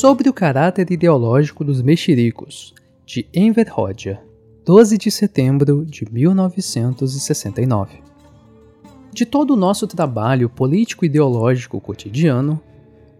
sobre o caráter ideológico dos mexericos, de Enver Hoxha, 12 de setembro de 1969. De todo o nosso trabalho político-ideológico cotidiano,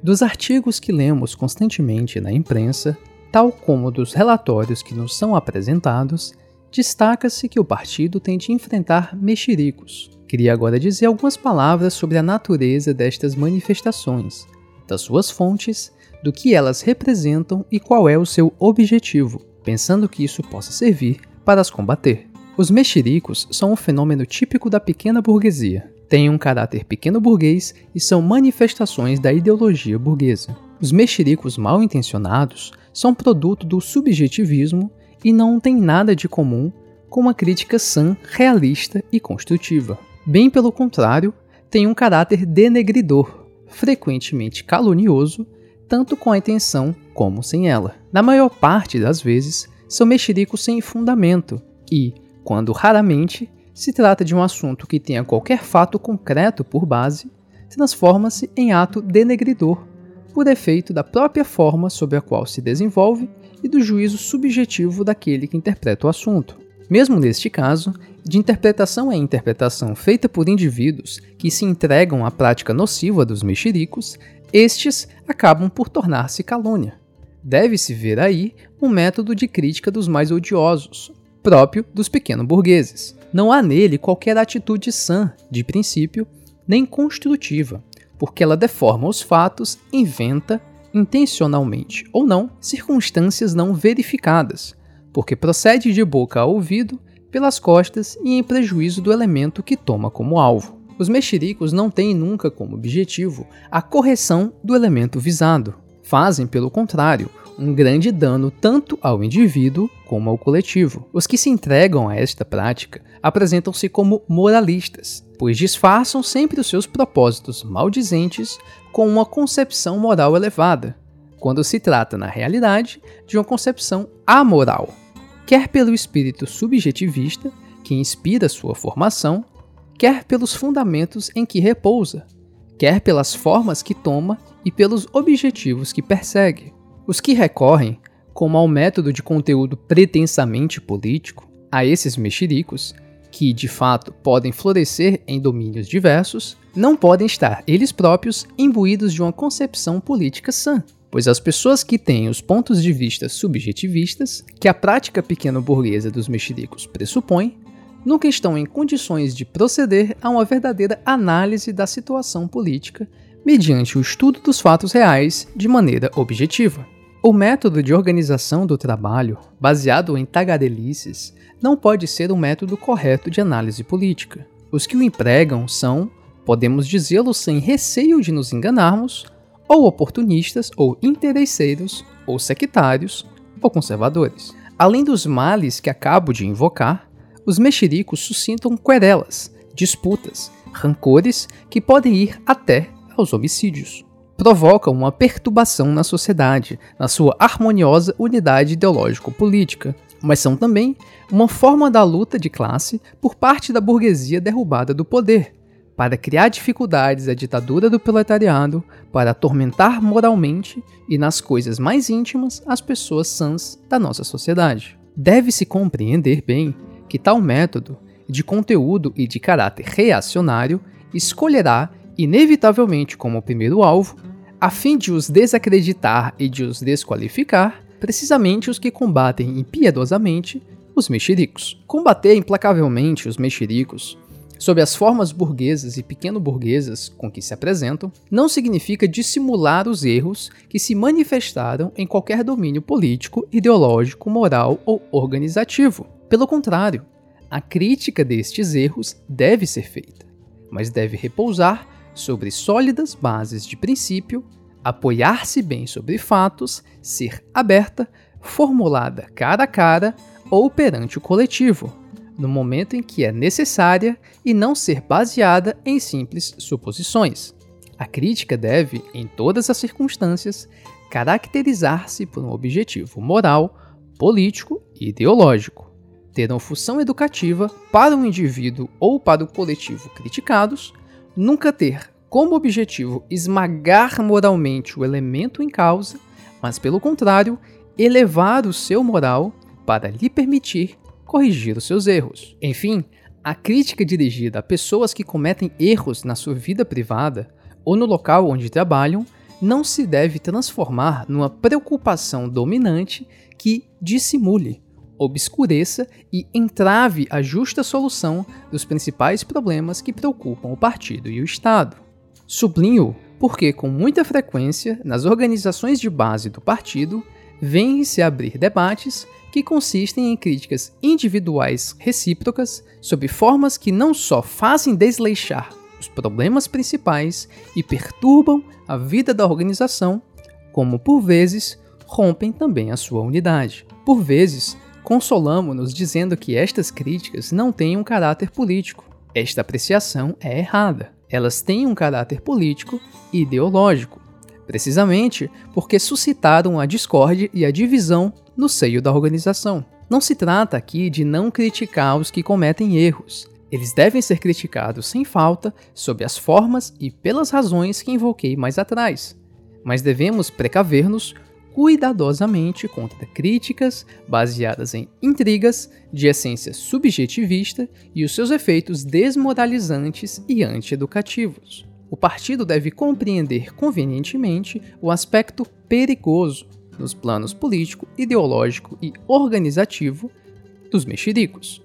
dos artigos que lemos constantemente na imprensa, tal como dos relatórios que nos são apresentados, destaca-se que o partido tem de enfrentar mexericos. Queria agora dizer algumas palavras sobre a natureza destas manifestações, das suas fontes, do que elas representam e qual é o seu objetivo, pensando que isso possa servir para as combater. Os mexericos são um fenômeno típico da pequena burguesia. Têm um caráter pequeno burguês e são manifestações da ideologia burguesa. Os mexericos mal intencionados são produto do subjetivismo e não têm nada de comum com uma crítica sã, realista e construtiva. Bem pelo contrário, têm um caráter denegridor, frequentemente calunioso, tanto com a intenção como sem ela. Na maior parte das vezes, são mexericos sem fundamento e, quando raramente se trata de um assunto que tenha qualquer fato concreto por base, transforma-se em ato denegridor, por efeito da própria forma sob a qual se desenvolve e do juízo subjetivo daquele que interpreta o assunto. Mesmo neste caso, de interpretação em interpretação feita por indivíduos que se entregam à prática nociva dos mexericos, estes acabam por tornar-se calúnia. Deve-se ver aí um método de crítica dos mais odiosos, próprio dos pequenos burgueses. Não há nele qualquer atitude sã, de princípio, nem construtiva, porque ela deforma os fatos, inventa, intencionalmente ou não, circunstâncias não verificadas, porque procede de boca a ouvido, pelas costas e em prejuízo do elemento que toma como alvo. Os mexericos não têm nunca como objetivo a correção do elemento visado. Fazem, pelo contrário, um grande dano tanto ao indivíduo como ao coletivo. Os que se entregam a esta prática apresentam-se como moralistas, pois disfarçam sempre os seus propósitos maldizentes com uma concepção moral elevada, quando se trata, na realidade, de uma concepção amoral, quer pelo espírito subjetivista que inspira sua formação, quer pelos fundamentos em que repousa, quer pelas formas que toma e pelos objetivos que persegue. Os que recorrem, como ao método de conteúdo pretensamente político, a esses mexericos, que de fato podem florescer em domínios diversos, não podem estar eles próprios imbuídos de uma concepção política sã, pois as pessoas que têm os pontos de vista subjetivistas, que a prática pequeno-burguesa dos mexericos pressupõe, nunca estão em condições de proceder a uma verdadeira análise da situação política mediante o estudo dos fatos reais de maneira objetiva. O método de organização do trabalho, baseado em tagarelices, não pode ser um método correto de análise política. Os que o empregam são, podemos dizê-lo sem receio de nos enganarmos, ou oportunistas, ou interesseiros, ou sectários, ou conservadores. Além dos males que acabo de invocar, os mexericos suscitam querelas, disputas, rancores que podem ir até aos homicídios. Provocam uma perturbação na sociedade, na sua harmoniosa unidade ideológico-política, mas são também uma forma da luta de classe por parte da burguesia derrubada do poder, para criar dificuldades à ditadura do proletariado, para atormentar moralmente e nas coisas mais íntimas as pessoas sãs da nossa sociedade. Deve-se compreender bem que tal método, de conteúdo e de caráter reacionário, escolherá inevitavelmente como primeiro alvo, a fim de os desacreditar e de os desqualificar, precisamente os que combatem impiedosamente os mexericos. Combater implacavelmente os mexericos, sob as formas burguesas e pequeno-burguesas com que se apresentam, não significa dissimular os erros que se manifestaram em qualquer domínio político, ideológico, moral ou organizativo. Pelo contrário, a crítica destes erros deve ser feita, mas deve repousar sobre sólidas bases de princípio, apoiar-se bem sobre fatos, ser aberta, formulada cara a cara ou perante o coletivo, no momento em que é necessária e não ser baseada em simples suposições. A crítica deve, em todas as circunstâncias, caracterizar-se por um objetivo moral, político e ideológico, ter uma função educativa para o indivíduo ou para o coletivo criticados, nunca ter como objetivo esmagar moralmente o elemento em causa, mas pelo contrário, elevar o seu moral para lhe permitir corrigir os seus erros. Enfim, a crítica dirigida a pessoas que cometem erros na sua vida privada ou no local onde trabalham não se deve transformar numa preocupação dominante que dissimule, obscureça e entrave a justa solução dos principais problemas que preocupam o partido e o Estado. Sublinho porque, com muita frequência, nas organizações de base do partido, vêm-se abrir debates que consistem em críticas individuais recíprocas sobre formas que não só fazem desleixar os problemas principais e perturbam a vida da organização, como por vezes rompem também a sua unidade. Por vezes, consolamos-nos dizendo que estas críticas não têm um caráter político. Esta apreciação é errada. Elas têm um caráter político e ideológico, precisamente porque suscitaram a discórdia e a divisão no seio da organização. Não se trata aqui de não criticar os que cometem erros, eles devem ser criticados sem falta sob as formas e pelas razões que invoquei mais atrás, mas devemos precaver-nos cuidadosamente contra críticas baseadas em intrigas de essência subjetivista e os seus efeitos desmoralizantes e antieducativos. O partido deve compreender convenientemente o aspecto perigoso nos planos político, ideológico e organizativo dos mexericos,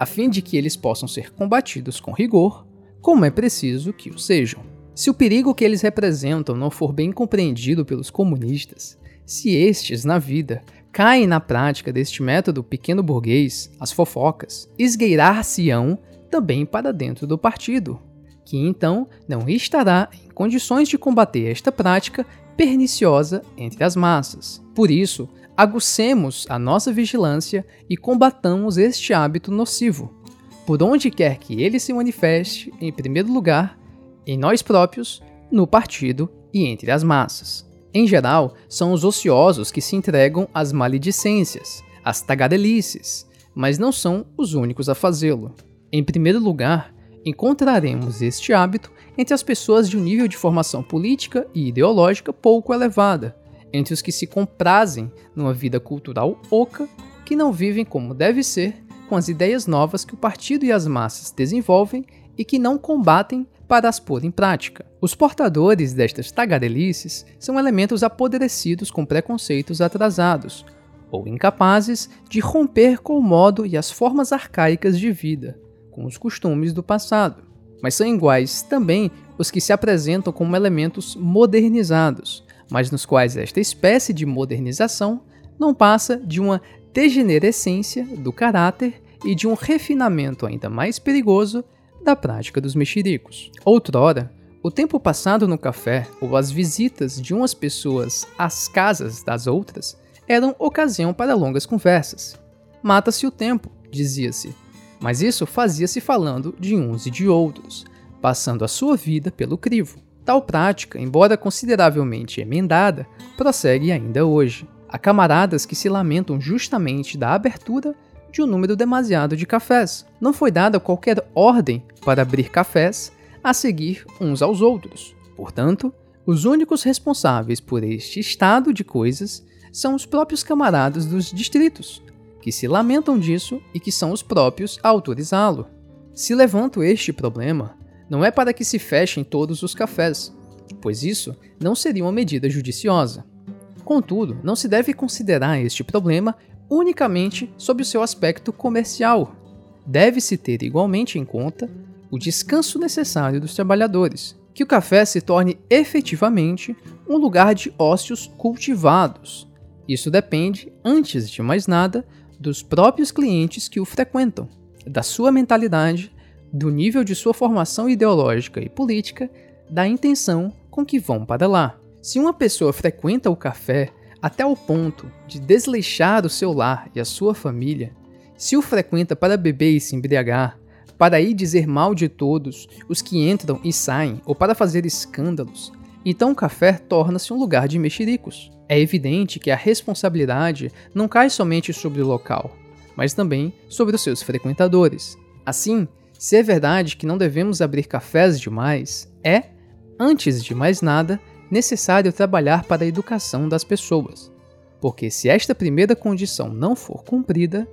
a fim de que eles possam ser combatidos com rigor, como é preciso que o sejam. Se o perigo que eles representam não for bem compreendido pelos comunistas, se estes, na vida, caem na prática deste método pequeno burguês, as fofocas, esgueirar-se-ão também para dentro do partido, que então não estará em condições de combater esta prática perniciosa entre as massas. Por isso, agucemos a nossa vigilância e combatamos este hábito nocivo, por onde quer que ele se manifeste, em primeiro lugar, em nós próprios, no partido e entre as massas. Em geral, são os ociosos que se entregam às maledicências, às tagadelices, mas não são os únicos a fazê-lo. Em primeiro lugar, encontraremos este hábito entre as pessoas de um nível de formação política e ideológica pouco elevada, entre os que se comprazem numa vida cultural oca, que não vivem como deve ser, com as ideias novas que o partido e as massas desenvolvem e que não combatem para as pôr em prática. Os portadores destas tagarelices são elementos apodrecidos com preconceitos atrasados, ou incapazes de romper com o modo e as formas arcaicas de vida, com os costumes do passado. Mas são iguais também os que se apresentam como elementos modernizados, mas nos quais esta espécie de modernização não passa de uma degenerescência do caráter e de um refinamento ainda mais perigoso da prática dos mexericos. Outrora, o tempo passado no café ou as visitas de umas pessoas às casas das outras eram ocasião para longas conversas. Mata-se o tempo, dizia-se, mas isso fazia-se falando de uns e de outros, passando a sua vida pelo crivo. Tal prática, embora consideravelmente emendada, prossegue ainda hoje. Há camaradas que se lamentam justamente da abertura de um número demasiado de cafés. Não foi dada qualquer ordem para abrir cafés a seguir uns aos outros. Portanto, os únicos responsáveis por este estado de coisas são os próprios camaradas dos distritos, que se lamentam disso e que são os próprios a autorizá-lo. Se levanto este problema, não é para que se fechem todos os cafés, pois isso não seria uma medida judiciosa. Contudo, não se deve considerar este problema unicamente sob o seu aspecto comercial. Deve-se ter igualmente em conta o descanso necessário dos trabalhadores, que o café se torne efetivamente um lugar de ócios cultivados. Isso depende, antes de mais nada, dos próprios clientes que o frequentam, da sua mentalidade do nível de sua formação ideológica e política, da intenção com que vão para lá. Se uma pessoa frequenta o café até o ponto de desleixar o seu lar e a sua família, se o frequenta para beber e se embriagar, para ir dizer mal de todos os que entram e saem ou para fazer escândalos, então o café torna-se um lugar de mexericos. É evidente que a responsabilidade não cai somente sobre o local, mas também sobre os seus frequentadores. Assim, se é verdade que não devemos abrir cafés demais, é, Antes de mais nada, necessário trabalhar para a educação das pessoas, porque se esta primeira condição não for cumprida,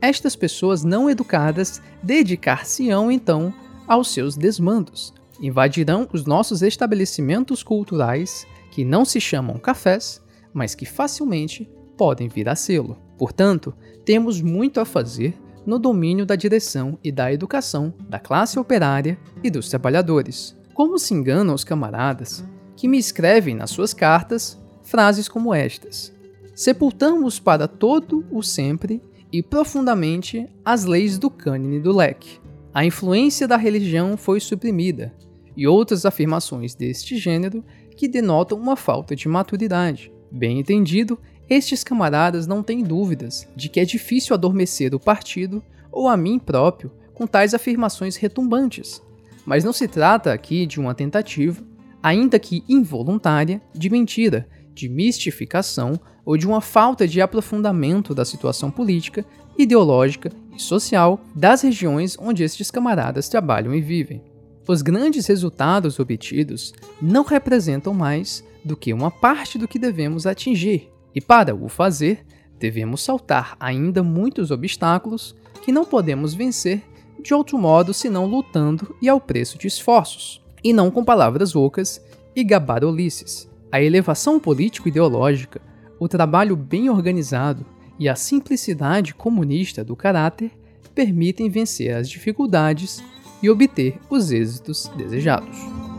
estas pessoas não educadas dedicar-se-ão então aos seus desmandos, invadirão os nossos estabelecimentos culturais, que não se chamam cafés, mas que facilmente podem vir a sê-lo. Portanto, temos muito a fazer no domínio da direção e da educação da classe operária e dos trabalhadores. Como se enganam os camaradas que me escrevem nas suas cartas frases como estas: Sepultamos para todo o sempre e profundamente as leis do cânone do leque. A influência da religião foi suprimida, e outras afirmações deste gênero que denotam uma falta de maturidade. Bem entendido, estes camaradas não têm dúvidas de que é difícil adormecer o partido ou a mim próprio com tais afirmações retumbantes, mas não se trata aqui de uma tentativa, ainda que involuntária, de mentira, de mistificação ou de uma falta de aprofundamento da situação política, ideológica e social das regiões onde estes camaradas trabalham e vivem. Os grandes resultados obtidos não representam mais do que uma parte do que devemos atingir, e para o fazer, devemos saltar ainda muitos obstáculos que não podemos vencer de outro modo senão lutando e ao preço de esforços, e não com palavras ocas e gabarolices. A elevação político-ideológica, o trabalho bem organizado e a simplicidade comunista do caráter permitem vencer as dificuldades e obter os êxitos desejados.